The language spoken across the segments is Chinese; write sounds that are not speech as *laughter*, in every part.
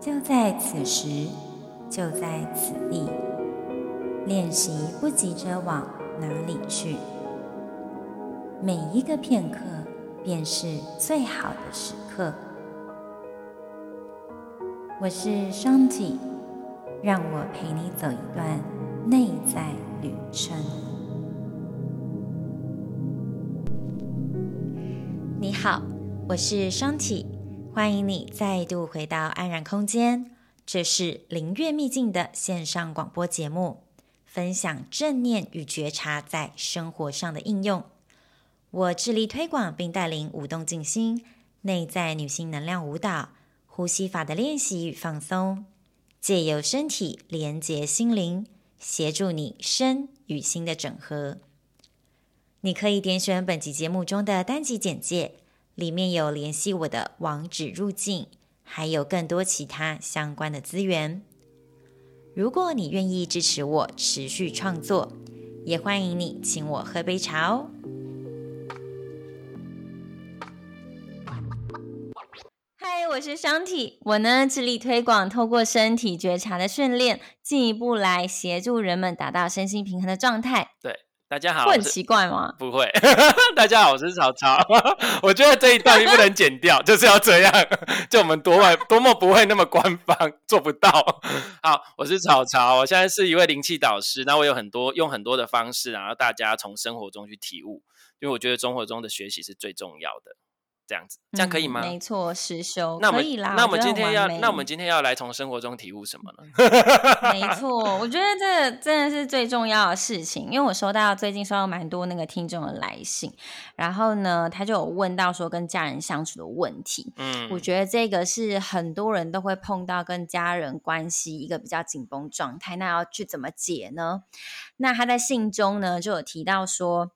就在此时，就在此地，练习不急着往哪里去？每一个片刻便是最好的时刻。我是双体，让我陪你走一段内在旅程。你好，我是双体，欢迎你再度回到安然空间。这是灵悦秘境的线上广播节目。分享正念与觉察在生活上的应用。我致力推广并带领舞动静心、内在女性能量舞蹈、呼吸法的练习与放松，借由身体连接心灵，协助你身与心的整合。你可以点选本集节目中的单集简介，里面有联系我的网址入境，还有更多其他相关的资源。如果你愿意支持我持续创作，也欢迎你请我喝杯茶哦。嗨，我是商体，我呢致力推广透过身体觉察的训练，进一步来协助人们达到身心平衡的状态。对。大家好，会很奇怪吗？不会。*laughs* 大家好，我是曹操。*laughs* 我觉得这一段不能剪掉，*laughs* 就是要这样。就我们多么多么不会那么官方，做不到。好，我是曹操，我现在是一位灵气导师。那我有很多用很多的方式，然后大家从生活中去体悟，因为我觉得生活中的学习是最重要的。这样子，这样可以吗？嗯、没错，实修那我们可以啦。那我们今天要，那我们今天要来从生活中体悟什么呢？*laughs* 没错，我觉得这真的是最重要的事情，因为我收到最近收到蛮多那个听众的来信，然后呢，他就有问到说跟家人相处的问题。嗯，我觉得这个是很多人都会碰到跟家人关系一个比较紧绷状态，那要去怎么解呢？那他在信中呢就有提到说。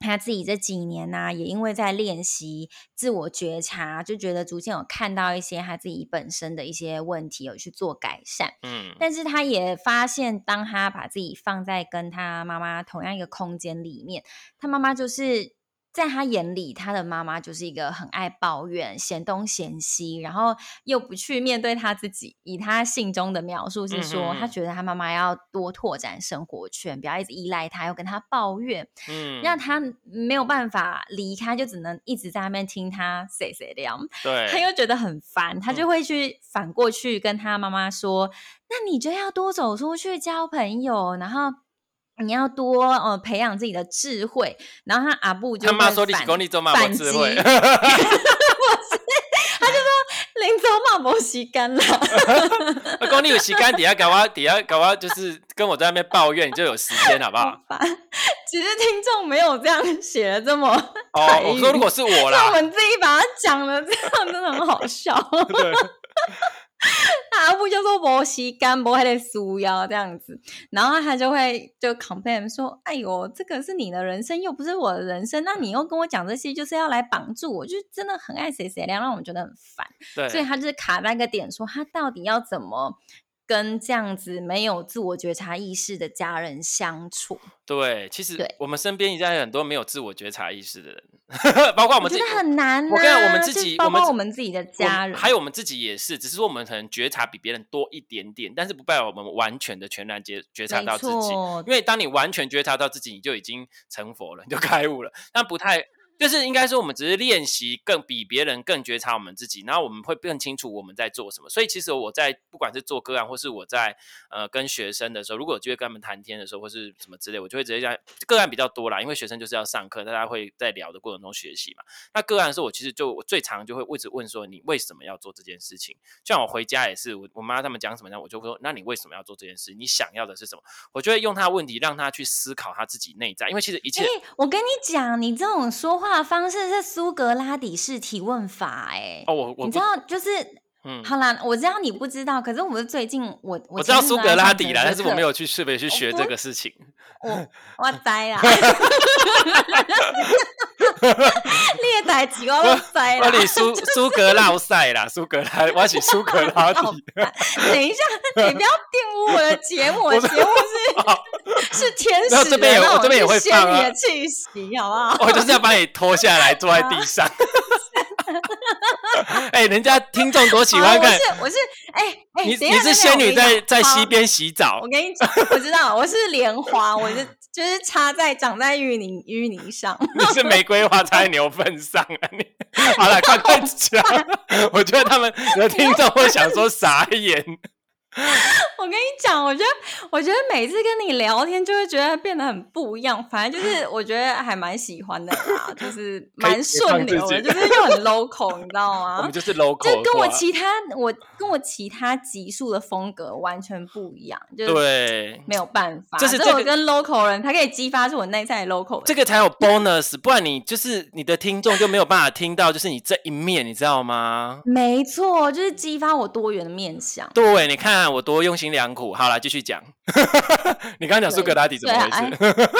他自己这几年呢、啊，也因为在练习自我觉察，就觉得逐渐有看到一些他自己本身的一些问题，有去做改善。嗯，但是他也发现，当他把自己放在跟他妈妈同样一个空间里面，他妈妈就是。在他眼里，他的妈妈就是一个很爱抱怨、嫌东嫌西，然后又不去面对他自己。以他信中的描述是说，嗯、他觉得他妈妈要多拓展生活圈，不要一直依赖他，又跟他抱怨，嗯，让他没有办法离开，就只能一直在那边听他谁谁的样。对，他又觉得很烦，他就会去反过去跟他妈妈说：“嗯、那你就要多走出去交朋友，然后。”你要多呃培养自己的智慧，然后他阿布就他妈说你讲你做嘛没智慧，*laughs* 他就说林州嘛没时间了。我讲你有时间底下搞我底下搞我就是跟我在那边抱怨，你就有时间好不好？*laughs* 其实听众没有这样写的这么哦。我说如果是我啦，我们自己把它讲了，这样真的很好笑。*laughs* 对。他不就说没时间，没还得束腰这样子，然后他就会就 complain 说：“哎呦，这个是你的人生，又不是我的人生，那你又跟我讲这些，就是要来绑住我，就真的很爱谁谁样，让我们觉得很烦。”对，所以他就是卡在一个点，说他到底要怎么。跟这样子没有自我觉察意识的家人相处，对，其实我们身边应该有很多没有自我觉察意识的人，*laughs* 包括我们自己，很难、啊。我跟我们自己，包括我们自己的家人，还有我们自己也是，只是说我们可能觉察比别人多一点点，但是不代表我们完全的全然觉觉察到自己。因为当你完全觉察到自己，你就已经成佛了，你就 *laughs* 开悟了，但不太。就是应该说，我们只是练习更比别人更觉察我们自己，然后我们会更清楚我们在做什么。所以其实我在不管是做个案，或是我在呃跟学生的时候，如果有机会跟他们谈天的时候，或是什么之类，我就会直接讲个案比较多啦，因为学生就是要上课，大家会在聊的过程中学习嘛。那个案的时候，我其实就我最常就会一直问说，你为什么要做这件事情？像我回家也是，我我妈他们讲什么呢，我就会说，那你为什么要做这件事？你想要的是什么？我就会用他问题让他去思考他自己内在，因为其实一切，欸、我跟你讲，你这种说话的方式是。苏格拉底式提问法，哎，哦，我我你知道，就是嗯，好啦，我知道你不知道，可是我们最近我我知道苏格拉底啦，但是我没有去特别去学这个事情。我我 *laughs* 呆啦 *laughs* *laughs* *laughs* 列台几个都栽啦。我你苏苏格拉塞啦，苏格拉，我是苏格拉底。等一下，你不要玷污我的节目，我的 *laughs* 节目是 *laughs* 是天使，这边有我这边也会放啊，气息，好不好？我就是要把你拖下来，坐在地上。哎、欸，人家听众多喜欢看。我是我是哎哎，你你是仙女在在溪边洗澡。我跟你讲，我知道我是莲花，我是就是插在长在淤泥淤泥上。你是玫瑰花插在牛粪上啊！你好了，快快讲。我觉得他们有的听众会想说傻眼。*laughs* 我跟你讲，我觉得，我觉得每次跟你聊天，就会觉得变得很不一样。反正就是，我觉得还蛮喜欢的啦，就是蛮顺流的，就是又很 local，你知道吗？我们就是 local，就跟我其他我跟我其他集数的风格完全不一样，就是对，没有办法，就是我跟 local 人，他可以激发出我内在的 local，这个才有 *laughs* bonus，不然你就是你的听众就没有办法听到，就是你这一面，你知道吗？没错，就是激发我多元的面相。对，你看。我多用心良苦，好来继续讲。*laughs* 你刚刚讲苏格拉底怎么回事？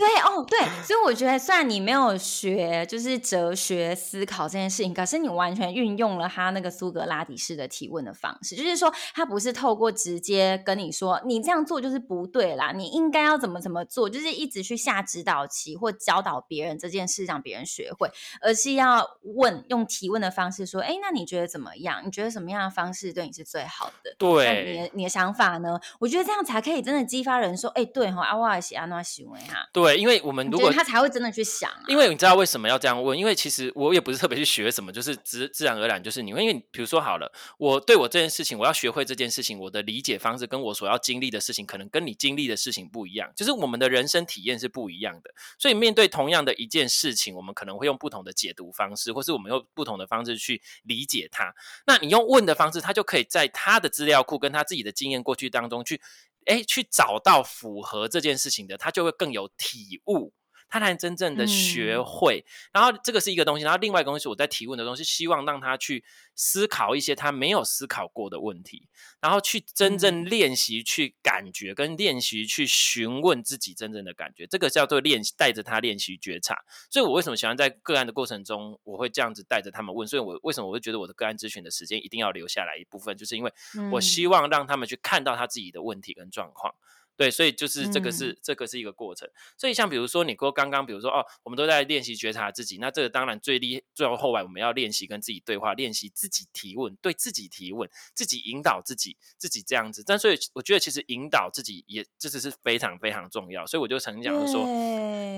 对，哦，对，所以我觉得，虽然你没有学就是哲学思考这件事情，可是你完全运用了他那个苏格拉底式的提问的方式，就是说他不是透过直接跟你说你这样做就是不对啦，你应该要怎么怎么做，就是一直去下指导棋或教导别人这件事，让别人学会，而是要问用提问的方式说，哎，那你觉得怎么样？你觉得什么样的方式对你是最好的？对。你的你的想法呢？我觉得这样才可以真的激发人说，哎、欸，对哈，阿瓦尔西阿诺西维哈。对，因为我们如果他才会真的去想、啊。因为你知道为什么要这样问？因为其实我也不是特别去学什么，就是自自然而然就是你会。因为比如说好了，我对我这件事情，我要学会这件事情，我的理解方式跟我所要经历的事情，可能跟你经历的事情不一样，就是我们的人生体验是不一样的。所以面对同样的一件事情，我们可能会用不同的解读方式，或是我们用不同的方式去理解它。那你用问的方式，他就可以在他的资料库跟他自己的经验过去当中去，哎，去找到符合这件事情的，他就会更有体悟。他才能真正的学会，嗯、然后这个是一个东西，然后另外一个东西我在提问的东西，希望让他去思考一些他没有思考过的问题，然后去真正练习去感觉跟练习去询问自己真正的感觉，这个叫做练习，带着他练习觉察。所以我为什么喜欢在个案的过程中，我会这样子带着他们问，所以我为什么我会觉得我的个案咨询的时间一定要留下来一部分，就是因为我希望让他们去看到他自己的问题跟状况。对，所以就是这个是、嗯、这个是一个过程。所以像比如说你说刚刚，比如说哦，我们都在练习觉察自己，那这个当然最厉最后后来我们要练习跟自己对话，练习自己提问，对自己提问，自己引导自己，自己这样子。但所以我觉得其实引导自己也这只是非常非常重要。所以我就曾经讲说，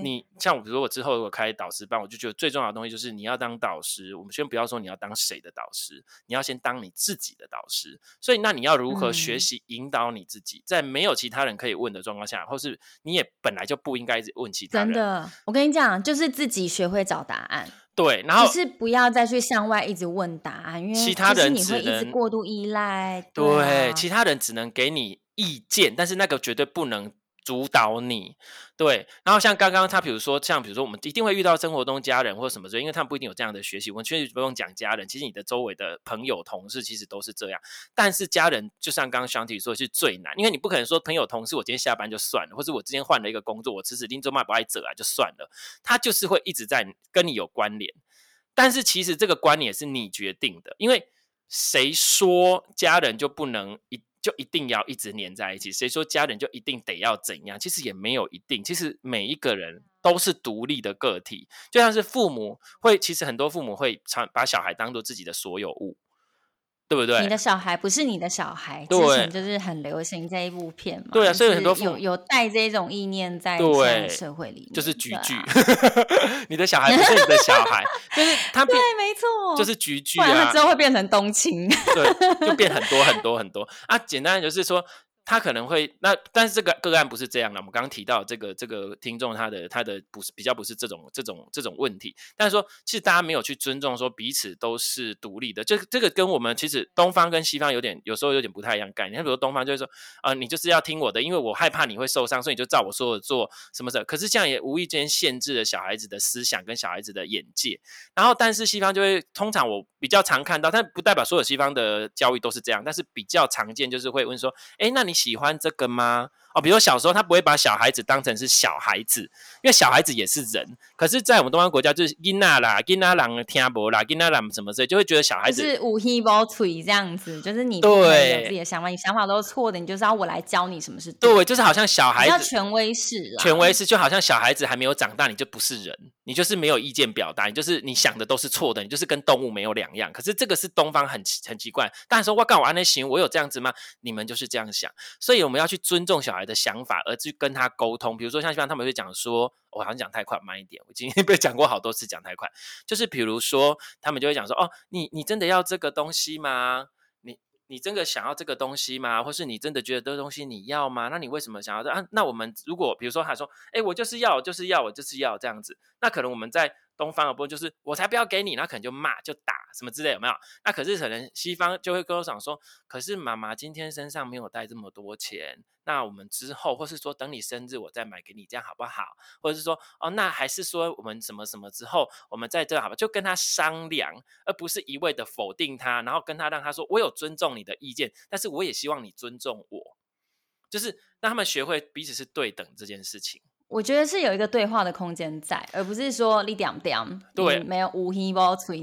你像我比如说我之后如果开导师班，我就觉得最重要的东西就是你要当导师。我们先不要说你要当谁的导师，你要先当你自己的导师。所以那你要如何学习引导你自己，嗯、在没有其他人可以问的状况下，或是你也本来就不应该问其他人。真的，我跟你讲，就是自己学会找答案。对，然后就是不要再去向外一直问答案，因为其他人你会一直过度依赖。对，对，其他人只能给你意见，但是那个绝对不能。主导你，对，然后像刚刚他，比如说像比如说，我们一定会遇到生活中家人或什么之类，因为他们不一定有这样的学习。我们确实不用讲家人，其实你的周围的朋友、同事其实都是这样。但是家人就像刚刚 s h a n t 说是最难，因为你不可能说朋友、同事，我今天下班就算了，或者我之前换了一个工作，我辞职拎周麦不爱走啊就算了，他就是会一直在跟你有关联。但是其实这个关联是你决定的，因为谁说家人就不能一？就一定要一直黏在一起？谁说家人就一定得要怎样？其实也没有一定。其实每一个人都是独立的个体，就像是父母会，其实很多父母会常把小孩当做自己的所有物。对不对？你的小孩不是你的小孩，之前就是很流行这一部片嘛。对啊，所以很多有有带这种意念在社会里面，就是菊剧。*laughs* 你的小孩不是你的小孩，*laughs* 就是他对，没错，就是菊剧啊。他之后会变成冬青，对，就变很多很多很多啊。简单的就是说。他可能会那，但是这个个案不是这样的。我们刚刚提到这个这个听众，他的他的不是比较不是这种这种这种问题。但是说，其实大家没有去尊重说彼此都是独立的。这这个跟我们其实东方跟西方有点有时候有点不太一样概念。你比如东方就是说啊、呃，你就是要听我的，因为我害怕你会受伤，所以你就照我说的做什么的。可是这样也无意间限制了小孩子的思想跟小孩子的眼界。然后，但是西方就会通常我比较常看到，但不代表所有西方的教育都是这样，但是比较常见就是会问说，哎，那你。喜欢这个吗？哦，比如说小时候他不会把小孩子当成是小孩子，因为小孩子也是人。可是，在我们东方国家，就是囡娜啦、囡仔人听不啦、囡仔人什么之类，就会觉得小孩子是无希望吹这样子，就是你不能有自己的想法，你想法都是错的，你就是要我来教你什么是对，对，就是好像小孩子比较权威式，权威式就好像小孩子还没有长大，你就不是人，你就是没有意见表达，你就是你想的都是错的，你就是跟动物没有两样。可是这个是东方很很奇怪，但是说我干我安内行，我有这样子吗？你们就是这样想，所以我们要去尊重小孩的想法，而。去跟他沟通，比如说像一般他们会讲说，我好像讲太快，慢一点。我今天 *laughs* 被讲过好多次讲太快，就是比如说他们就会讲说，哦，你你真的要这个东西吗？你你真的想要这个东西吗？或是你真的觉得这个东西你要吗？那你为什么想要这啊？那我们如果比如说他说，哎，我就是要，就是要，我就是要这样子，那可能我们在。东方的部分就是我才不要给你，那可能就骂就打什么之类，有没有？那可是可能西方就会跟我讲说，可是妈妈今天身上没有带这么多钱，那我们之后或是说等你生日我再买给你，这样好不好？或者是说哦，那还是说我们什么什么之后我们再这好吧？就跟他商量，而不是一味的否定他，然后跟他让他说我有尊重你的意见，但是我也希望你尊重我，就是让他们学会彼此是对等这件事情。我觉得是有一个对话的空间在，而不是说你屌屌，对，没有无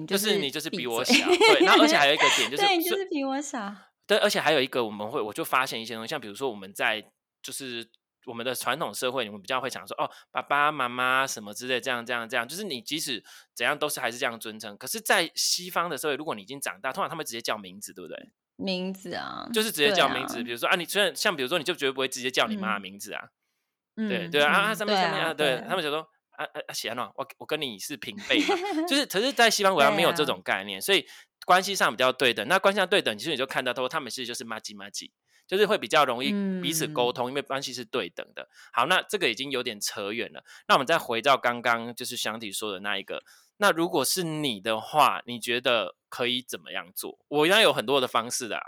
就是你就是比我小，对，然后而且还有一个点 *laughs* 就是，对，你就是比我小，对，而且还有一个我们会，我就发现一些东西，像比如说我们在就是我们的传统社会，你们比较会想说哦，爸爸妈妈什么之类，这样这样这样，就是你即使怎样都是还是这样尊称。可是，在西方的社会，如果你已经长大，通常他们直接叫名字，对不对？名字啊，就是直接叫名字，啊、比如说啊，你虽然像比如说，你就绝对不会直接叫你妈的名字啊。嗯对对啊，啊上面上面啊，对他们就说啊啊啊，喜安诺，我我跟你是平辈嘛，就 *laughs* 是可是，在西方国家没有这种概念，所以关系上比较对等。那关系上对等，其实你就看到说，他们其实就是麻吉麻吉，就是会比较容易彼此沟通，因为关系是对等的。好，那这个已经有点扯远了。那我们再回到刚刚就是祥体说的那一个，那如果是你的话，你觉得可以怎么样做？我应该有很多的方式的啊。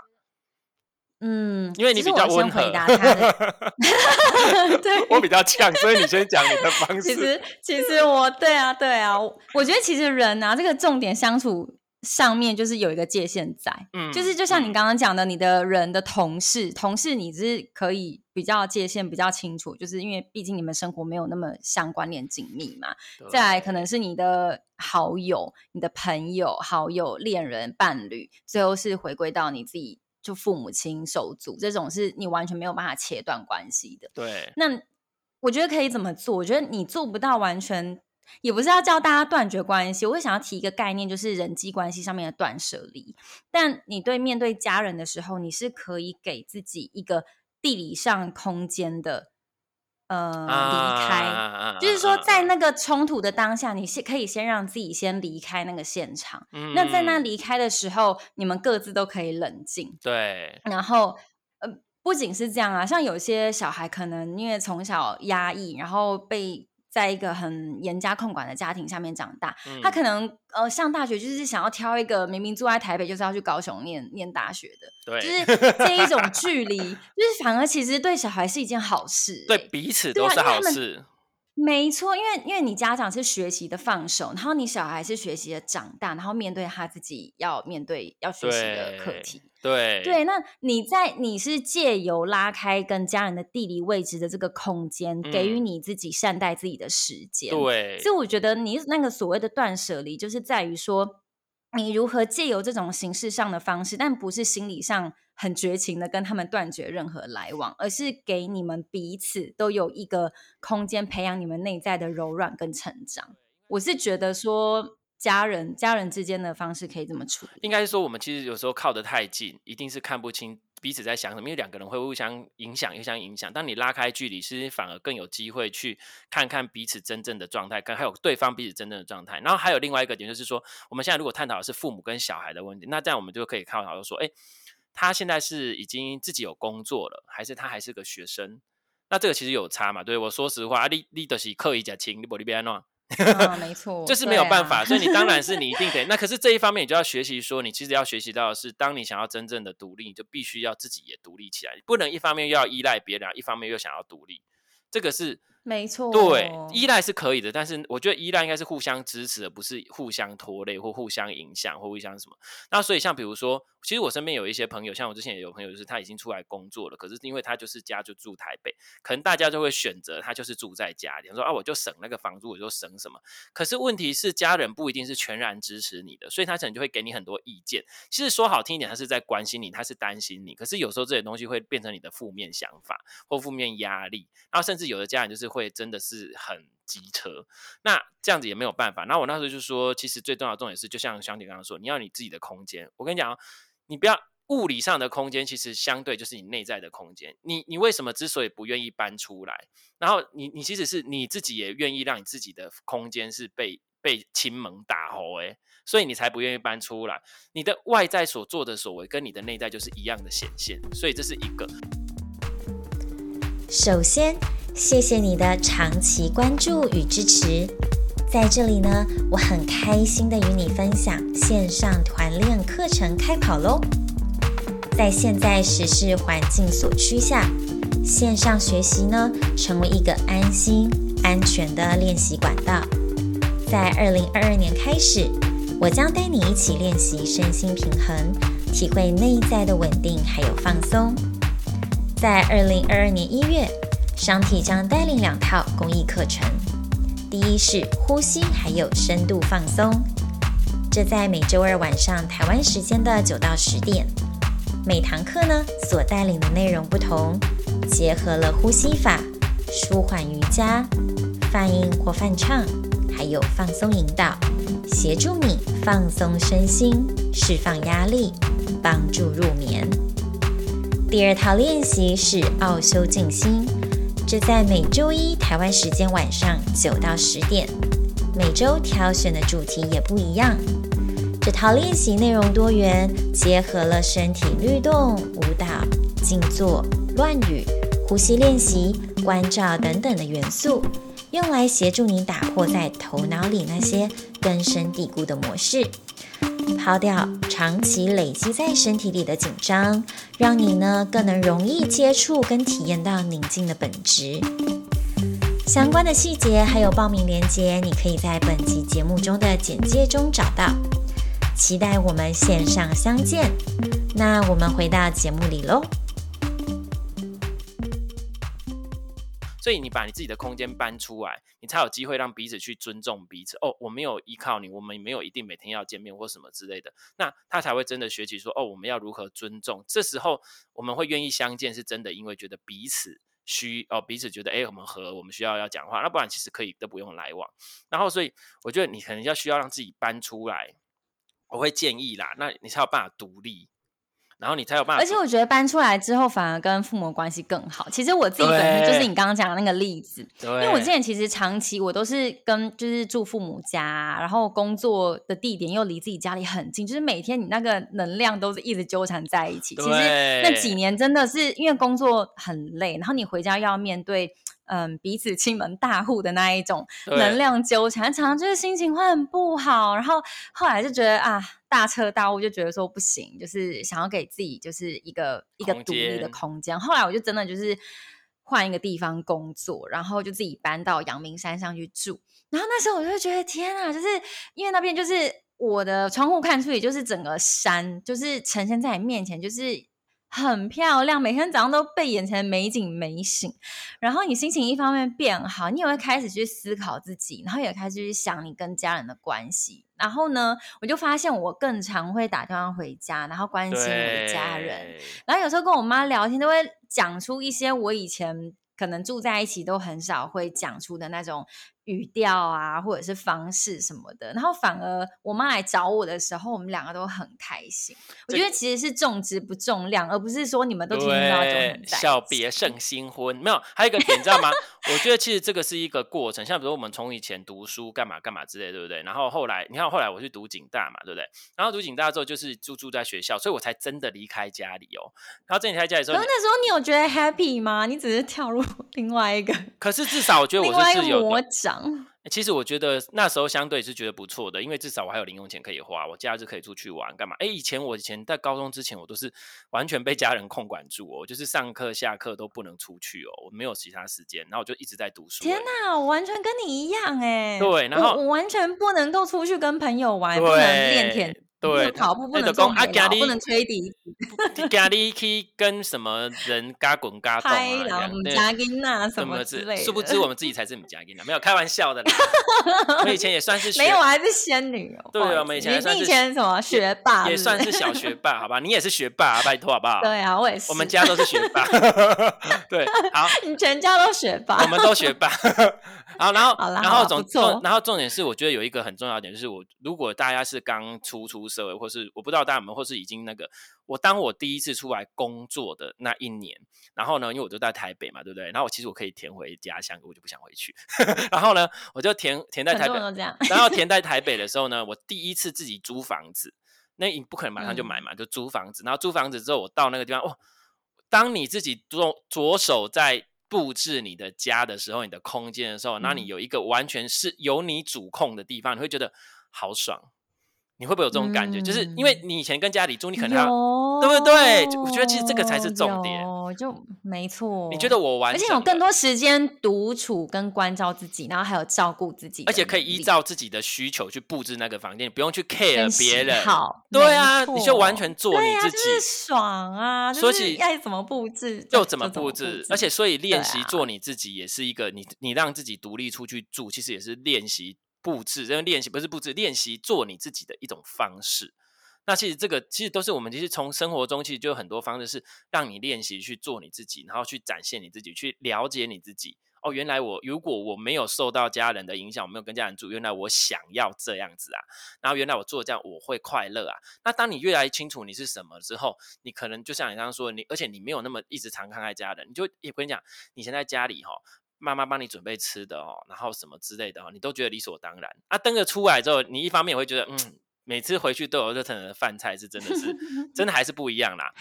嗯，因为你比较温和，回答他的 *laughs* 对，我比较呛，所以你先讲你的方 *laughs* 式。其实，其实我对啊，对啊，我觉得其实人啊，这个重点相处上面就是有一个界限在，嗯，就是就像你刚刚讲的，你的人的同事，嗯、同事你是可以比较界限比较清楚，就是因为毕竟你们生活没有那么相关联紧密嘛。再来可能是你的好友、你的朋友、好友、恋人、伴侣，最后是回归到你自己。就父母亲、手足这种是你完全没有办法切断关系的。对，那我觉得可以怎么做？我觉得你做不到完全，也不是要叫大家断绝关系。我会想要提一个概念，就是人际关系上面的断舍离。但你对面对家人的时候，你是可以给自己一个地理上空间的。呃，离开，啊、就是说，在那个冲突的当下，你先可以先让自己先离开那个现场。嗯、那在那离开的时候，你们各自都可以冷静。对。然后，呃，不仅是这样啊，像有些小孩可能因为从小压抑，然后被。在一个很严加控管的家庭下面长大，嗯、他可能呃上大学就是想要挑一个明明住在台北就是要去高雄念念大学的，对，就是这一种 *laughs* 距离，就是反而其实对小孩是一件好事，欸，对彼此都是好事。没错，因为因为你家长是学习的放手，然后你小孩是学习的长大，然后面对他自己要面对要学习的课题。对对，那你在你是借由拉开跟家人的地理位置的这个空间，嗯、给予你自己善待自己的时间。对，所以我觉得你那个所谓的断舍离，就是在于说你如何借由这种形式上的方式，但不是心理上很绝情的跟他们断绝任何来往，而是给你们彼此都有一个空间，培养你们内在的柔软跟成长。我是觉得说。家人家人之间的方式可以这么处理，应该说我们其实有时候靠得太近，一定是看不清彼此在想什么，因为两个人会互相影响，互相影响。当你拉开距离，其实反而更有机会去看看彼此真正的状态，跟还有对方彼此真正的状态。然后还有另外一个点就是说，我们现在如果探讨的是父母跟小孩的问题，那这样我们就可以看到说，哎，他现在是已经自己有工作了，还是他还是个学生？那这个其实有差嘛？对，我说实话啊，你你都是刻意讲轻，你不你别弄。哦、没 *laughs* 错，就是没有办法，啊、所以你当然是你一定得。*laughs* 那可是这一方面，你就要学习说，你其实要学习到的是，当你想要真正的独立，你就必须要自己也独立起来，不能一方面又要依赖别人，一方面又想要独立，这个是。没错，对，依赖是可以的，但是我觉得依赖应该是互相支持，而不是互相拖累或互相影响或互相什么。那所以像比如说，其实我身边有一些朋友，像我之前也有朋友，就是他已经出来工作了，可是因为他就是家就住台北，可能大家就会选择他就是住在家里，说啊我就省那个房租，我就省什么。可是问题是家人不一定是全然支持你的，所以他可能就会给你很多意见。其实说好听一点，他是在关心你，他是担心你。可是有时候这些东西会变成你的负面想法或负面压力，然后甚至有的家人就是会真的是。很机车，那这样子也没有办法。那我那时候就说，其实最重要的重点是，就像香姐刚刚说，你要你自己的空间。我跟你讲，你不要物理上的空间，其实相对就是你内在的空间。你你为什么之所以不愿意搬出来？然后你你其实是你自己也愿意让你自己的空间是被被亲门打吼诶，所以你才不愿意搬出来。你的外在所做的所为，跟你的内在就是一样的显现。所以这是一个。首先。谢谢你的长期关注与支持，在这里呢，我很开心的与你分享线上团练课程开跑喽！在现在时事环境所趋下，线上学习呢，成为一个安心、安全的练习管道。在二零二二年开始，我将带你一起练习身心平衡，体会内在的稳定还有放松。在二零二二年一月。商体将带领两套公益课程，第一是呼吸还有深度放松，这在每周二晚上台湾时间的九到十点。每堂课呢所带领的内容不同，结合了呼吸法、舒缓瑜伽、泛音或泛唱，还有放松引导，协助你放松身心，释放压力，帮助入眠。第二套练习是奥修静心。这在每周一台湾时间晚上九到十点，每周挑选的主题也不一样。这套练习内容多元，结合了身体律动、舞蹈、静坐、乱语、呼吸练习、关照等等的元素，用来协助你打破在头脑里那些根深蒂固的模式。抛掉长期累积在身体里的紧张，让你呢更能容易接触跟体验到宁静的本质。相关的细节还有报名链接，你可以在本集节目中的简介中找到。期待我们线上相见。那我们回到节目里喽。所以你把你自己的空间搬出来，你才有机会让彼此去尊重彼此。哦，我没有依靠你，我们没有一定每天要见面或什么之类的，那他才会真的学习说，哦，我们要如何尊重。这时候我们会愿意相见，是真的，因为觉得彼此需哦，彼此觉得哎，我们和，我们需要要讲话，那不然其实可以都不用来往。然后，所以我觉得你可能要需要让自己搬出来，我会建议啦，那你才有办法独立。然后你才有办法，而且我觉得搬出来之后反而跟父母关系更好。其实我自己本身就是你刚刚讲的那个例子，对，因为我之前其实长期我都是跟就是住父母家，然后工作的地点又离自己家里很近，就是每天你那个能量都是一直纠缠在一起。其实那几年真的是因为工作很累，然后你回家又要面对。嗯，彼此亲门大户的那一种能量纠缠，常常就是心情会很不好。然后后来就觉得啊，大彻大悟，就觉得说不行，就是想要给自己就是一个一个独立的空间。后来我就真的就是换一个地方工作，然后就自己搬到阳明山上去住。然后那时候我就觉得天啊，就是因为那边就是我的窗户看出去就是整个山，就是呈现在你面前，就是。很漂亮，每天早上都被眼前的美景美醒，然后你心情一方面变好，你也会开始去思考自己，然后也开始去想你跟家人的关系。然后呢，我就发现我更常会打电话回家，然后关心我的家人。然后有时候跟我妈聊天，都会讲出一些我以前可能住在一起都很少会讲出的那种语调啊，或者是方式什么的，然后反而我妈来找我的时候，我们两个都很开心。我觉得其实是重质不重量，而不是说你们都听到就很小别胜新婚。没有，还有一个点，你知道吗？*laughs* 我觉得其实这个是一个过程。像比如说我们从以前读书干嘛干嘛之类，对不对？然后后来你看，后来我去读警大嘛，对不对？然后读警大之后就是住住在学校，所以我才真的离开家里哦。然后真的离开家里的时候，那时候你有觉得 happy 吗？你只是跳入 *laughs* 另外一个，可是至少我觉得我是自由的。其实我觉得那时候相对是觉得不错的，因为至少我还有零用钱可以花，我假日可以出去玩干嘛？哎，以前我以前在高中之前，我都是完全被家人控管住哦，就是上课下课都不能出去哦，我没有其他时间，然后我就一直在读书。天哪，我完全跟你一样哎。对，然后我，我完全不能够出去跟朋友玩，不能练田。对，跑步不能种田，不能吹笛子。家里去跟什么人嘎滚嘎动啊？唔加金呐，什么之类。殊不知我们自己才是唔加金呐，没有开玩笑的啦。我以前也算是 *laughs* 没有，我还是仙女哦。对，我们以前你以前什么学霸？也算是小学霸，好吧？你也是学霸，拜托好不好？对啊，我也是。我们家都是学霸。*laughs* 对，好，你全家都学霸，我们都学霸。*laughs* 好，然后，然后总重，然后重点是，我觉得有一个很重要的点，就是我如果大家是刚出出社会，或是我不知道大家有没有，或是已经那个，我当我第一次出来工作的那一年，然后呢，因为我就在台北嘛，对不对？然后我其实我可以填回家乡，我就不想回去。*laughs* 然后呢，我就填填在台北，然后填 *laughs* 在台北的时候呢，我第一次自己租房子，那你不可能马上就买嘛，就租房子。然后租房子之后，我到那个地方，哦，当你自己左左手在。布置你的家的时候，你的空间的时候，那你有一个完全是由你主控的地方，你会觉得好爽。你会不会有这种感觉？嗯、就是因为你以前跟家里住，你可能要对不对？我觉得其实这个才是重点，就没错。你觉得我完，而且有更多时间独处跟关照自己，然后还有照顾自己，而且可以依照自己的需求去布置那个房间，你不用去 care 别人。好，对啊，你就完全做你自己，啊就是、爽啊！说起爱怎么布置就怎么布置，布置而且所以练习做你自己也是一个你你让自己独立出去住，其实也是练习。布置，这样练习不是布置，练习做你自己的一种方式。那其实这个其实都是我们其实从生活中其实就有很多方式是让你练习去做你自己，然后去展现你自己，去了解你自己。哦，原来我如果我没有受到家人的影响，我没有跟家人住，原来我想要这样子啊。然后原来我做这样我会快乐啊。那当你越来越清楚你是什么之后，你可能就像你刚刚说，你而且你没有那么一直常看看家人，你就也跟你讲，你现在家里哈。妈妈帮你准备吃的哦，然后什么之类的哦，你都觉得理所当然啊。登了出来之后，你一方面会觉得，嗯，每次回去都有热腾腾的饭菜，是真的是，真的还是不一样啦。*laughs*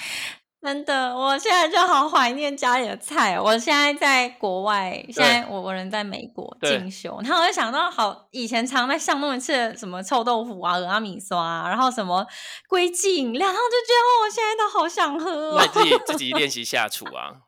真的，我现在就好怀念家里的菜。我现在在国外，现在我我人在美国进修，然后我就想到，好以前常在巷弄吃的什么臭豆腐啊、蚵仔米刷啊，然后什么龟记饮料，然后就觉得，哦，我现在都好想喝哦。那你自己自己 *laughs* 练习下厨啊。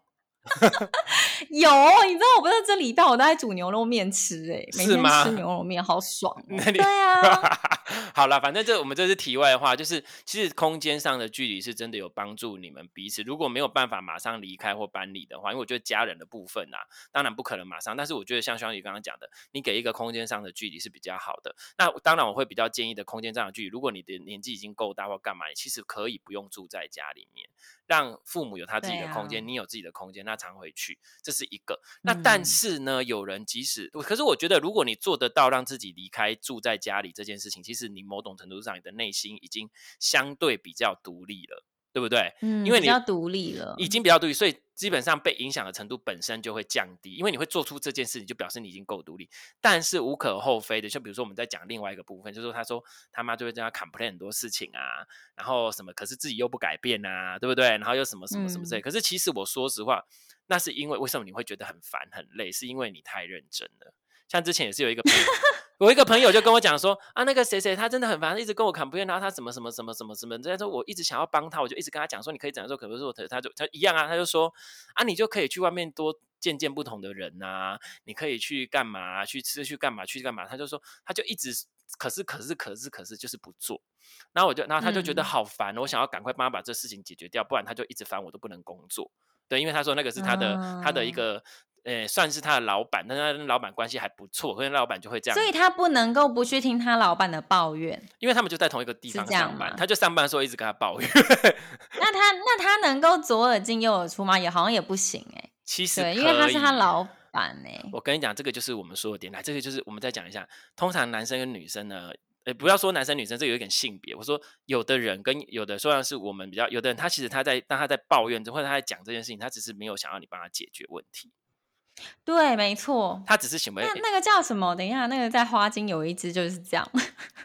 *laughs* 有，你知道我不是这礼拜我都在煮牛肉面吃哎、欸，每天吃牛肉面好爽、*laughs* 喔。对啊，*laughs* 好了，反正这我们这是题外话，就是其实空间上的距离是真的有帮助你们彼此。如果没有办法马上离开或搬离的话，因为我觉得家人的部分啊，当然不可能马上，但是我觉得像双鱼刚刚讲的，你给一个空间上的距离是比较好的。那当然我会比较建议的空间上的距离，如果你的年纪已经够大或干嘛，你其实可以不用住在家里面。让父母有他自己的空间，啊、你有自己的空间，那常回去，这是一个。那但是呢，嗯、有人即使，可是我觉得，如果你做得到让自己离开住在家里这件事情，其实你某种程度上，你的内心已经相对比较独立了。对不对？嗯，因为你比较独立了，已经比较独立，所以基本上被影响的程度本身就会降低。因为你会做出这件事情，就表示你已经够独立。但是无可厚非的，就比如说我们在讲另外一个部分，就是说他说他妈就会这样 complain 很多事情啊，然后什么，可是自己又不改变啊，对不对？然后又什么什么什么之类。嗯、可是其实我说实话，那是因为为什么你会觉得很烦很累？是因为你太认真了。像之前也是有一个朋友。我一个朋友就跟我讲说啊，那个谁谁他真的很烦，一直跟我 complain，然后他什么什么什么什么什么，这样说我一直想要帮他，我就一直跟他讲说，你可以怎样做，可不是我他他就他一样啊，他就说啊，你就可以去外面多见见不同的人啊，你可以去干嘛，去吃去干嘛去干嘛，他就说他就一直可是可是可是可是就是不做，然后我就然后他就觉得好烦，嗯、我想要赶快帮他把这事情解决掉，不然他就一直烦我都不能工作，对，因为他说那个是他的、嗯、他的一个。诶、欸，算是他的老板，但是他跟老板关系还不错，所以老板就会这样。所以他不能够不去听他老板的抱怨，因为他们就在同一个地方上班，他就上班的时候一直跟他抱怨。*laughs* 那他那他能够左耳进右耳出吗？也好像也不行哎、欸。其实对，因为他是他老板欸？我跟你讲，这个就是我们说的点。来，这个就是我们再讲一下。通常男生跟女生呢，呃，不要说男生女生，这有一点性别。我说有的人跟有的，虽然是我们比较，有的人他其实他在当他在抱怨或者他在讲这件事情，他只是没有想要你帮他解决问题。对，没错，他只是行为。那那个叫什么？等一下，那个在花精有一只就是这样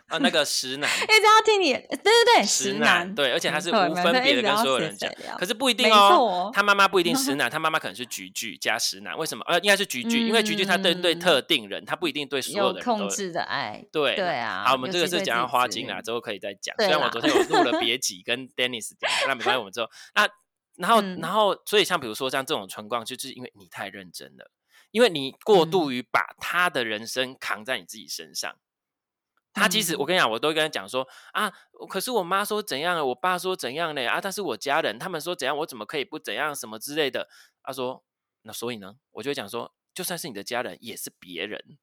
啊，那个石男，*laughs* 一直要听你，对对对，石男，对，而且他是无分别的跟所有人讲，可是不一定哦。他妈妈不一定石男，他妈妈可能是菊菊加石男，为什么？呃，应该是菊菊，因为菊菊他对对特定人，他不一定对所有的人控制的爱。对对啊，好，我们这个是讲到花精啦，之后可以再讲。虽然我昨天有录了 *laughs* 别集跟 Dennis 讲，那没关系，我们之后那然后然后，所以像比如说像这种情况，就是因为你太认真了。因为你过度于把他的人生扛在你自己身上，嗯、他其实我跟你讲，我都跟他讲说啊，可是我妈说怎样，我爸说怎样呢？啊，他是我家人，他们说怎样，我怎么可以不怎样什么之类的？他说，那所以呢，我就会讲说，就算是你的家人，也是别人，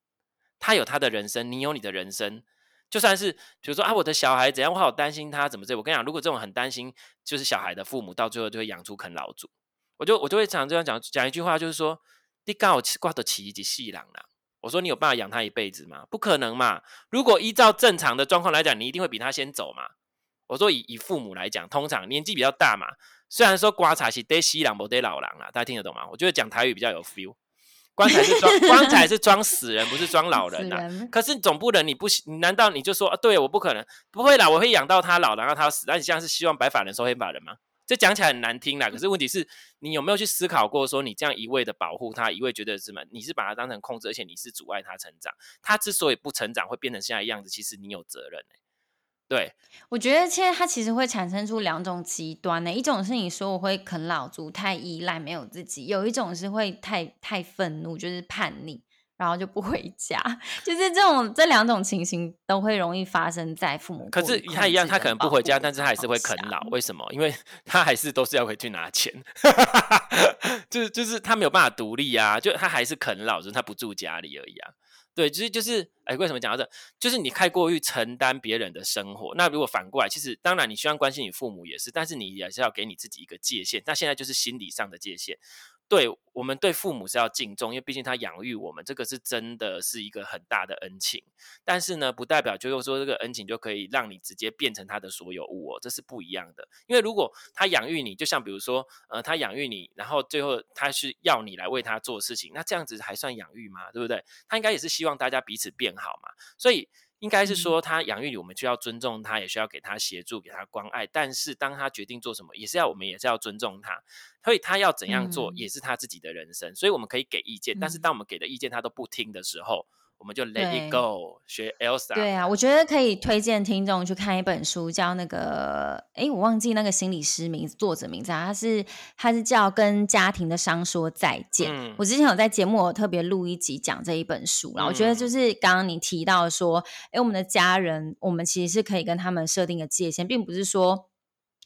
他有他的人生，你有你的人生，就算是比如说啊，我的小孩怎样，我好担心他怎么这？我跟你讲，如果这种很担心就是小孩的父母，到最后就会养出啃老族。我就我就会常这样讲讲一句话，就是说。你刚好挂的起一只细狼啦，我说你有办法养他一辈子吗？不可能嘛！如果依照正常的状况来讲，你一定会比他先走嘛。我说以以父母来讲，通常年纪比较大嘛，虽然说瓜茶是得细狼不得老狼啊，大家听得懂吗？我觉得讲台语比较有 feel。*laughs* 棺材是装棺材是装死人，不是装老人啊。可是总不能你不你难道你就说啊？对我不可能，不会啦，我会养到他老，然后他死。那你现在是希望白发人收黑发人吗？这讲起来很难听啦，可是问题是，你有没有去思考过，说你这样一味的保护他，一味觉得什么？你是把他当成控制，而且你是阻碍他成长。他之所以不成长，会变成现在样子，其实你有责任欸。对，我觉得现在他其实会产生出两种极端呢，一种是你说我会啃老族，太依赖，没有自己；有一种是会太太愤怒，就是叛逆。然后就不回家，*laughs* 就是这种这两种情形都会容易发生在父母。可是他一样，他可能不回家，但是他还是会啃老。为什么？因为 *laughs* 他还是都是要回去拿钱，*laughs* 就是就是他没有办法独立啊，就他还是啃老，就是他不住家里而已啊。对，就是就是，哎，为什么讲到这？就是你太过于承担别人的生活。那如果反过来，其实当然你希望关心你父母也是，但是你也是要给你自己一个界限。那现在就是心理上的界限。对，我们对父母是要敬重，因为毕竟他养育我们，这个是真的是一个很大的恩情。但是呢，不代表就是说这个恩情就可以让你直接变成他的所有物哦，这是不一样的。因为如果他养育你，就像比如说，呃，他养育你，然后最后他是要你来为他做事情，那这样子还算养育吗？对不对？他应该也是希望大家彼此变好嘛。所以。应该是说，他养育你，我们就要尊重他，也需要给他协助，给他关爱。但是，当他决定做什么，也是要我们也是要尊重他。所以，他要怎样做，也是他自己的人生。所以，我们可以给意见，但是当我们给的意见他都不听的时候，我们就 let it go，学 Elsa。对啊，我觉得可以推荐听众去看一本书，叫那个，哎，我忘记那个心理师名字，作者名字啊，他是他是叫《跟家庭的伤说再见》。嗯、我之前有在节目有特别录一集讲这一本书，然后我觉得就是刚刚你提到说，哎，我们的家人，我们其实是可以跟他们设定个界限，并不是说，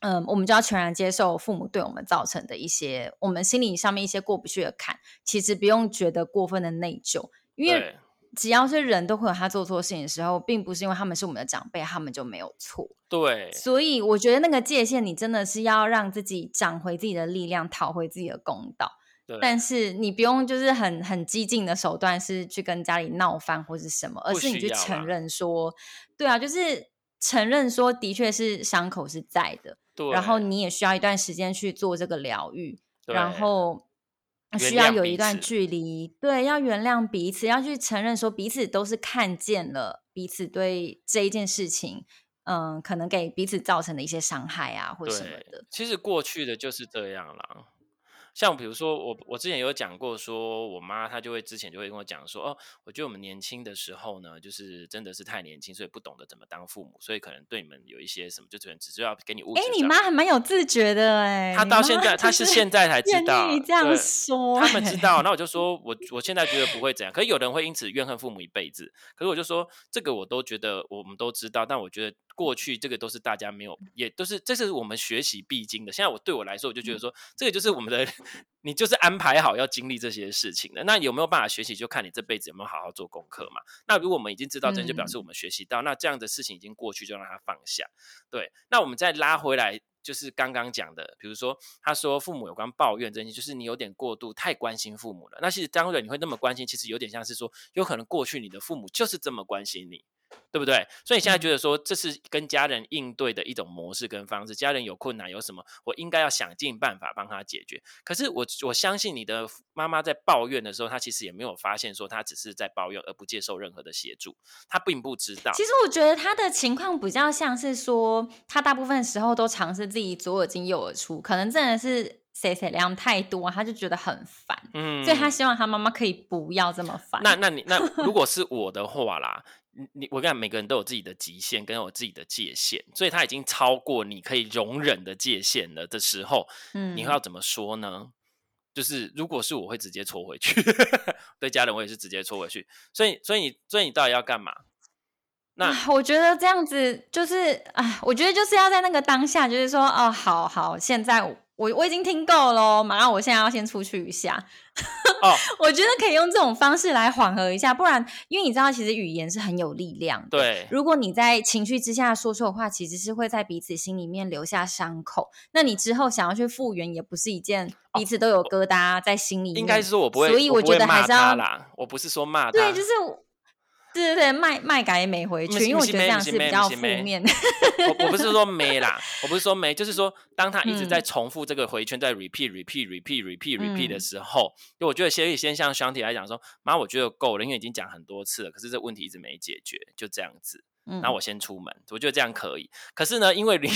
嗯，我们就要全然接受父母对我们造成的一些，我们心理上面一些过不去的坎，其实不用觉得过分的内疚，因为。只要是人都会有他做错事情的时候，并不是因为他们是我们的长辈，他们就没有错。对，所以我觉得那个界限，你真的是要让自己找回自己的力量，讨回自己的公道。对，但是你不用就是很很激进的手段，是去跟家里闹翻或是什么，而是你去承认说，对啊，就是承认说的确是伤口是在的，对，然后你也需要一段时间去做这个疗愈，然后。需要有一段距离，对，要原谅彼此，要去承认说彼此都是看见了彼此对这一件事情，嗯，可能给彼此造成的一些伤害啊，或什么的。其实过去的就是这样了。像比如说我我之前有讲过，说我妈她就会之前就会跟我讲说，哦，我觉得我们年轻的时候呢，就是真的是太年轻，所以不懂得怎么当父母，所以可能对你们有一些什么，就只能只是要给你物质。哎，你妈还蛮有自觉的哎，她到现在她是现在才知道，你这样说，他们知道，那我就说我我现在觉得不会怎样，可是有人会因此怨恨父母一辈子，可是我就说这个我都觉得我们都知道，但我觉得。过去这个都是大家没有，也都是这是我们学习必经的。现在我对我来说，我就觉得说，这个就是我们的，你就是安排好要经历这些事情的。那有没有办法学习，就看你这辈子有没有好好做功课嘛。那如果我们已经知道，这就表示我们学习到。那这样的事情已经过去，就让它放下。对，那我们再拉回来，就是刚刚讲的，比如说他说父母有关抱怨这些，就是你有点过度太关心父母了。那其实当然你会那么关心，其实有点像是说，有可能过去你的父母就是这么关心你。对不对？所以你现在觉得说，这是跟家人应对的一种模式跟方式。家人有困难有什么，我应该要想尽办法帮他解决。可是我我相信你的妈妈在抱怨的时候，她其实也没有发现说她只是在抱怨，而不接受任何的协助。她并不知道。其实我觉得她的情况比较像是说，她大部分时候都尝试自己左耳进右耳出，可能真的是谁谁量太多，他就觉得很烦。嗯，所以他希望他妈妈可以不要这么烦。那那你那如果是我的话啦。你我跟你讲，每个人都有自己的极限，跟有自己的界限，所以他已经超过你可以容忍的界限了的时候，嗯，你会要怎么说呢？就是如果是我会直接戳回去，*laughs* 对家人我也是直接戳回去。所以，所以你，所以你到底要干嘛？那我觉得这样子就是，啊，我觉得就是要在那个当下，就是说，哦，好好，现在。我我已经听够了，马上我现在要先出去一下。哦，*laughs* 我觉得可以用这种方式来缓和一下，不然，因为你知道，其实语言是很有力量的。对，如果你在情绪之下说错话，其实是会在彼此心里面留下伤口。那你之后想要去复原，也不是一件彼此都有疙瘩在心里面。应该是说我不会，所以我觉得还是要啦。我不是说骂他，对，就是。对对对，卖卖改也没回去，因为我觉得这样是比较负面。*laughs* 我我不是说没啦，我不是说没，就是说当他一直在重复这个回圈，在 repeat repeat repeat repeat repeat 的时候，就我觉得先先像箱体来讲说，妈，我觉得够了，因为已经讲很多次了，可是这问题一直没解决，就这样子。然后我先出门，我觉得这样可以。可是呢，因为你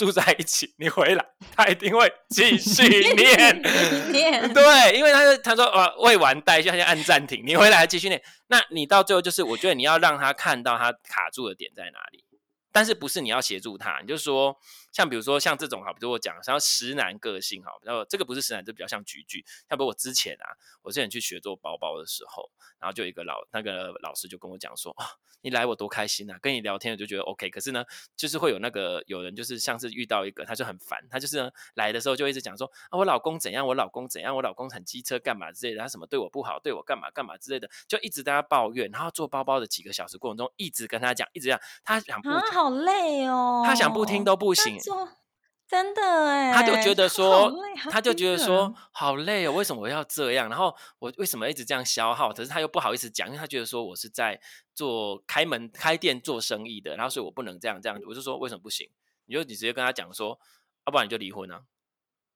住在一起，你回来，他一定会继续念。*laughs* 念对，因为他他说呃未完待续，他先按暂停。你回来继续念，那你到最后就是，我觉得你要让他看到他卡住的点在哪里。但是不是你要协助他？你就说，像比如说像这种哈，比如我讲，像石男个性哈，然后这个不是石男，这比较像菊菊。像比如我之前啊，我之前去学做包包的时候，然后就一个老那个老师就跟我讲说啊，你来我多开心啊，跟你聊天我就觉得 OK。可是呢，就是会有那个有人就是像是遇到一个他就很烦，他就是呢来的时候就一直讲说啊，我老公怎样，我老公怎样，我老公很机车干嘛之类的，他什么对我不好，对我干嘛干嘛之类的，就一直在他抱怨。然后做包包的几个小时过程中，一直跟他讲，一直讲，他想不。好累哦，他想不听都不行，真的哎，他就觉得说，他，他就觉得说好累哦，为什么我要这样？然后我为什么一直这样消耗？可是他又不好意思讲，因为他觉得说我是在做开门开店做生意的，然后所以我不能这样这样。我就说为什么不行？你就你直接跟他讲说，要不然你就离婚啊。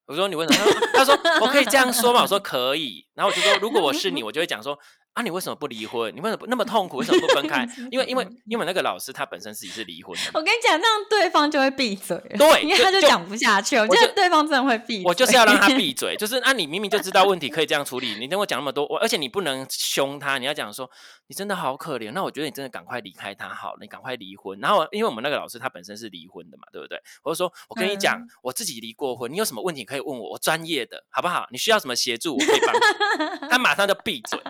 我说你为什么？他说我可以这样说嘛？我说可以。然后我就说如果我是你，我就会讲说。啊，你为什么不离婚？你为什么那么痛苦？为什么不分开？*laughs* 因为因为因为那个老师他本身自己是离婚的。我跟你讲，那样对方就会闭嘴。对，因为他就讲不下去。我觉得对方真的会闭嘴。我就是要让他闭嘴，就是啊，你明明就知道问题可以这样处理，你跟我讲那么多，我而且你不能凶他，你要讲说你真的好可怜。那我觉得你真的赶快离开他好了，你赶快离婚。然后因为我们那个老师他本身是离婚的嘛，对不对？我就说我跟你讲，嗯、我自己离过婚，你有什么问题可以问我，我专业的，好不好？你需要什么协助，我可以帮你。他马上就闭嘴。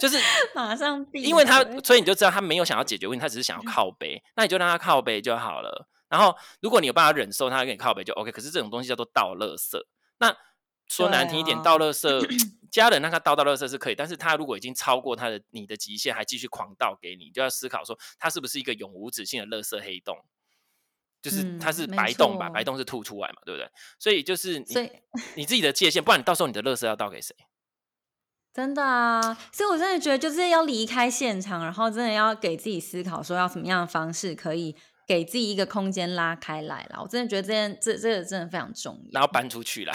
就是 *laughs* 马上闭，因为他，所以你就知道他没有想要解决问题，他只是想要靠背。那你就让他靠背就好了。然后，如果你有办法忍受他跟你靠背，就 OK。可是这种东西叫做倒垃圾。那说难听一点，倒垃圾，家人让他倒倒垃圾是可以。但是他如果已经超过他的你的极限，还继续狂倒给你，就要思考说他是不是一个永无止境的垃圾黑洞。就是他是白洞吧？白洞是吐出来嘛，对不对？所以就是你你自己的界限，不然你到时候你的垃圾要倒给谁？真的啊，所以我真的觉得就是要离开现场，然后真的要给自己思考，说要什么样的方式可以给自己一个空间拉开来了。我真的觉得这件这这个真的非常重要。然后搬出去了，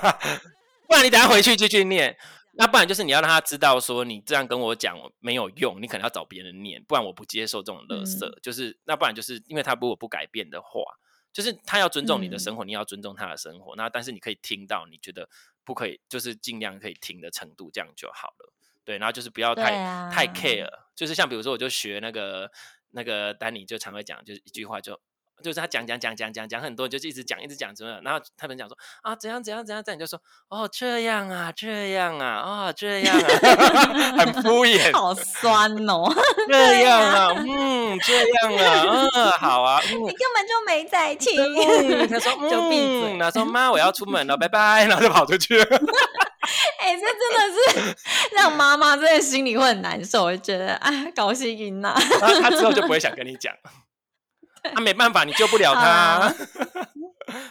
*laughs* 不然你等下回去继续念。那不然就是你要让他知道说你这样跟我讲没有用，你可能要找别人念，不然我不接受这种垃圾。嗯、就是那不然就是因为他如果不改变的话，就是他要尊重你的生活，嗯、你要尊重他的生活。那但是你可以听到你觉得。不可以，就是尽量可以停的程度，这样就好了。对，然后就是不要太、啊、太 care，就是像比如说，我就学那个那个丹尼，就常会讲，就是一句话就。就是他讲讲讲讲讲讲很多，就一直讲一直讲，怎么样？然后他们讲说啊，怎样怎样怎样，你就说哦，这样啊，这样啊，哦，这样啊，*laughs* 很敷衍，*laughs* 好酸哦，这样啊，嗯，这样啊，嗯，好啊，嗯、你根本就没在听。嗯、他说就闭嘴，他说妈，我要出门了，拜拜，然后就跑出去了。*laughs* 哎、欸，这真的是让妈妈真的心里会很难受，我觉得啊，高兴赢了。然后他之后就不会想跟你讲。他、啊、没办法，你救不了他。*laughs*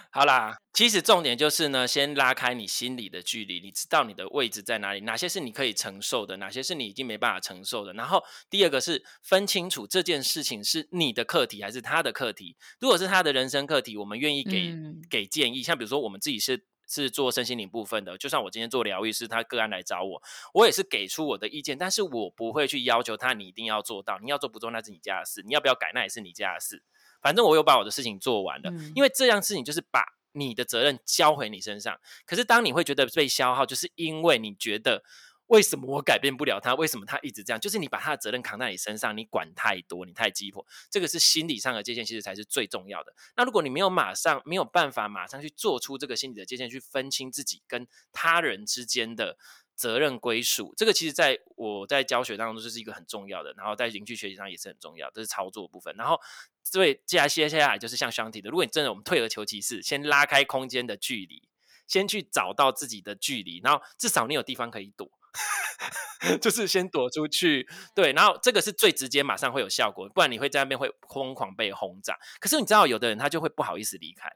好啦，其实重点就是呢，先拉开你心里的距离，你知道你的位置在哪里，哪些是你可以承受的，哪些是你已经没办法承受的。然后第二个是分清楚这件事情是你的课题还是他的课题。如果是他的人生课题，我们愿意给、嗯、给建议。像比如说我们自己是是做身心灵部分的，就算我今天做疗愈师，他个案来找我，我也是给出我的意见，但是我不会去要求他你一定要做到，你要做不做那是你家的事，你要不要改那也是你家的事。反正我有把我的事情做完了，嗯、因为这样事情就是把你的责任交回你身上。可是当你会觉得被消耗，就是因为你觉得为什么我改变不了他？为什么他一直这样？就是你把他的责任扛在你身上，你管太多，你太急迫。这个是心理上的界限，其实才是最重要的。那如果你没有马上没有办法马上去做出这个心理的界限，去分清自己跟他人之间的。责任归属，这个其实在我在教学当中就是一个很重要的，然后在灵气学习上也是很重要，这是操作部分。然后，所以接下来接下来就是像双体的，如果你真的我们退而求其次，先拉开空间的距离，先去找到自己的距离，然后至少你有地方可以躲，*laughs* 就是先躲出去。对，然后这个是最直接，马上会有效果，不然你会在那边会疯狂被轰炸。可是你知道，有的人他就会不好意思离开。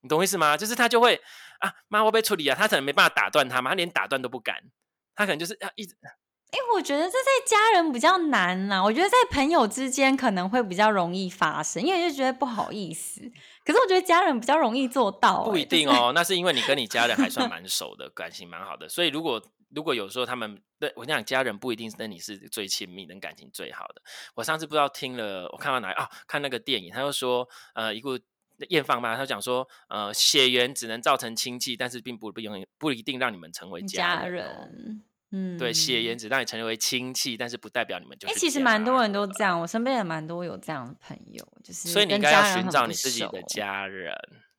你懂我意思吗？就是他就会啊，妈，我被处理啊，他可能没办法打断他嘛，他连打断都不敢，他可能就是要一直。哎、欸，我觉得这在家人比较难呐，我觉得在朋友之间可能会比较容易发生，因为就觉得不好意思。可是我觉得家人比较容易做到，不一定哦。就是、那是因为你跟你家人还算蛮熟的，感情蛮好的。所以如果如果有时候他们，对我跟你讲，家人不一定是跟你是最亲密、跟感情最好的。我上次不知道听了，我看到哪啊？看那个电影，他就说呃一个。验放吧，他讲说，呃，血缘只能造成亲戚，但是并不不永远不一定让你们成为家人。家人嗯，对，血缘只让你成为亲戚，但是不代表你们就是。哎、欸，其实蛮多人都这样，我身边也蛮多有这样的朋友，就是所以你应该要寻找你自己的家人。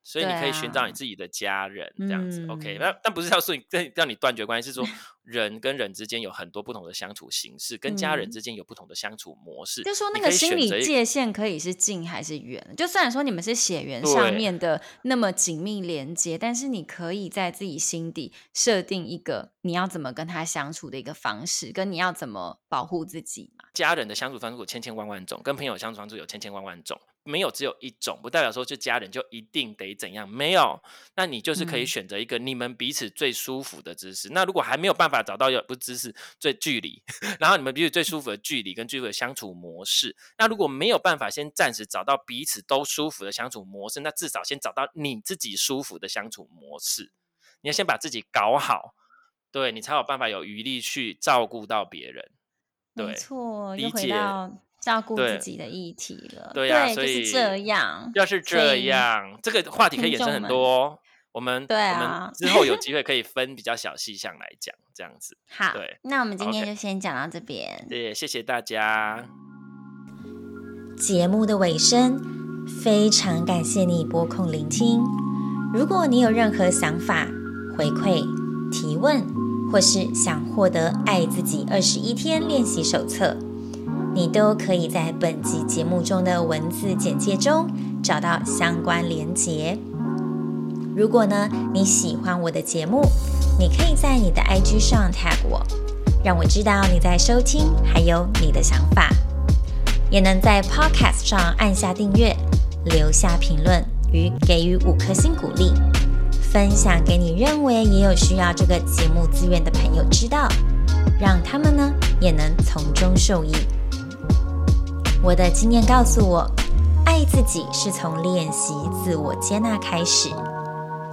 所以你可以寻找你自己的家人，啊、这样子、嗯、，OK？那但不是要说你让你断绝关系，是说人跟人之间有很多不同的相处形式，嗯、跟家人之间有不同的相处模式。就说那个心理界限可以是近还是远？就虽然说你们是血缘上面的那么紧密连接，但是你可以在自己心底设定一个你要怎么跟他相处的一个方式，跟你要怎么保护自己嘛。家人的相处方式有千千万万种，跟朋友相处方式有千千万万种。没有只有一种，不代表说就家人就一定得怎样。没有，那你就是可以选择一个你们彼此最舒服的姿势。嗯、那如果还没有办法找到有不姿势最距离，*laughs* 然后你们彼此最舒服的距离跟最舒服的相处模式。那如果没有办法先暂时找到彼此都舒服的相处模式，那至少先找到你自己舒服的相处模式。你要先把自己搞好，对，你才有办法有余力去照顾到别人。对，没错，理解。照顾自己的议题了，对呀，所以就是这样。要是这样，这个话题可以衍生很多。我们对啊，之后有 *laughs* 机会可以分比较小细项来讲，这样子。好，对，那我们今天就先讲到这边。对，谢谢大家。节目的尾声，非常感谢你拨空聆听。如果你有任何想法、回馈、提问，或是想获得《爱自己二十一天练习手册》。你都可以在本集节目中的文字简介中找到相关连结。如果呢，你喜欢我的节目，你可以在你的 IG 上 tag 我，让我知道你在收听，还有你的想法。也能在 Podcast 上按下订阅，留下评论与给予五颗星鼓励，分享给你认为也有需要这个节目资源的朋友知道，让他们呢也能从中受益。我的经验告诉我，爱自己是从练习自我接纳开始。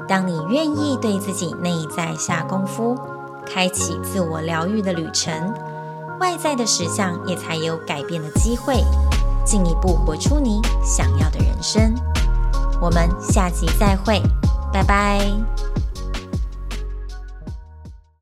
当你愿意对自己内在下功夫，开启自我疗愈的旅程，外在的实相也才有改变的机会，进一步活出你想要的人生。我们下集再会，拜拜。